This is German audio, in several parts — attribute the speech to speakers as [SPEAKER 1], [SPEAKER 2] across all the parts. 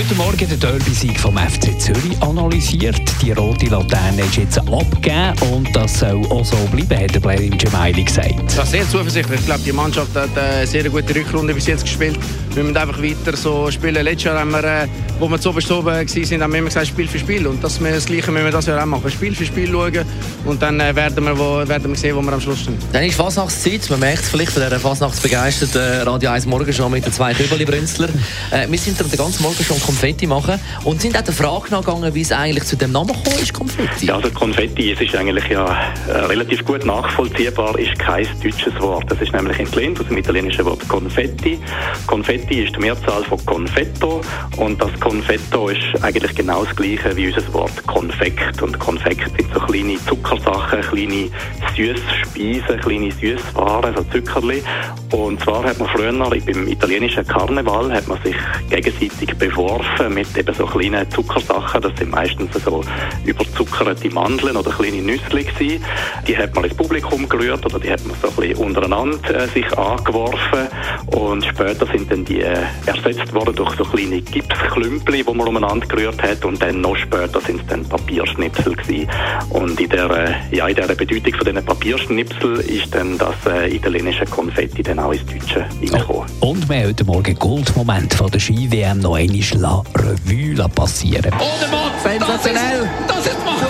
[SPEAKER 1] heute Morgen den Derby-Sieg vom FC Zürich analysiert. Die rote Laterne ist jetzt abgegeben und das soll auch so bleiben, hat der Blair im Gemaili gesagt.
[SPEAKER 2] Ich bin sehr zuversichtlich. Ich glaube, die Mannschaft hat eine sehr gute Rückrunde bis jetzt gespielt. Wir müssen einfach weiter so spielen. Letztes Jahr haben wir, äh, wo wir zu oben waren, haben wir immer gesagt, Spiel für Spiel. Und das, das Gleiche müssen wir das Jahr auch machen. Spiel für Spiel schauen und dann äh, werden, wir, wo, werden wir sehen, wo wir am Schluss stehen.
[SPEAKER 3] Dann ist Fasnachtszeit. Man merkt es vielleicht von dieser Fasnachtsbegeisterten Radio 1 Morgenshow mit den zwei Kübeli-Brünzler. Äh, wir sind den ganzen Morgen schon Konfetti machen und sind auch der Frage nachgegangen, wie es eigentlich zu dem Namen gekommen ist, Konfetti.
[SPEAKER 4] Ja, also Konfetti, es ist eigentlich ja äh, relativ gut nachvollziehbar, ist kein deutsches Wort. Das ist nämlich entlehnt aus dem italienischen Wort Konfetti. Konfetti ist die Mehrzahl von Confetto und das Confetto ist eigentlich genau das gleiche wie unser Wort Konfekt. Und Konfekt sind so kleine Zuckersachen, kleine Süßspeisen, kleine Süßwaren, so Zuckerli. Und zwar hat man früher beim italienischen Karneval hat man sich gegenseitig beworfen mit eben so kleinen Zuckersachen. Das sind meistens so überzuckerte Mandeln oder kleine Nüsse. Die hat man ins Publikum gerührt oder die hat man so ein bisschen untereinander äh, sich angeworfen. Und später sind dann die äh, ersetzt worden durch so kleine Gipsklümpel, die man umeinander gerührt hat. Und dann noch später sind es dann Papierschnipsel gewesen. Und in der, äh, ja, in der Bedeutung von diesen Papierschnipsel ist dann das äh, italienische Konfetti dann auch ins Deutsche reingekommen.
[SPEAKER 1] Und wir haben heute Morgen Goldmoment von der Ski-WM noch einmal La Revue passieren.
[SPEAKER 3] Ohne Mann! Sensationell!
[SPEAKER 1] Das ist, das ist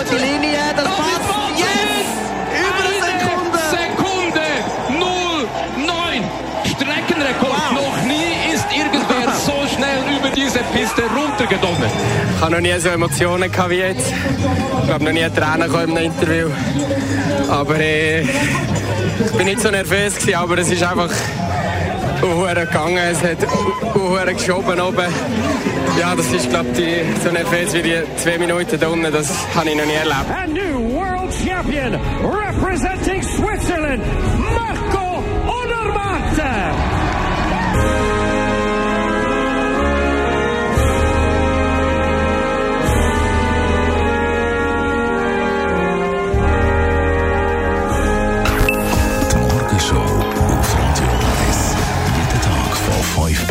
[SPEAKER 1] Piste runtergedonnert.
[SPEAKER 5] Ich habe noch nie so Emotionen gehabt wie jetzt. Ich habe noch nie Tränen in einem Interview. Aber äh, ich bin nicht so nervös gewesen, aber es ist einfach Uhr gegangen, es hat Uhr geschoben oben. Ja, das ist, glaube ich, so nervös wie die zwei Minuten da unten, das habe ich noch nie erlebt.
[SPEAKER 6] A new world champion representing Switzerland, Marco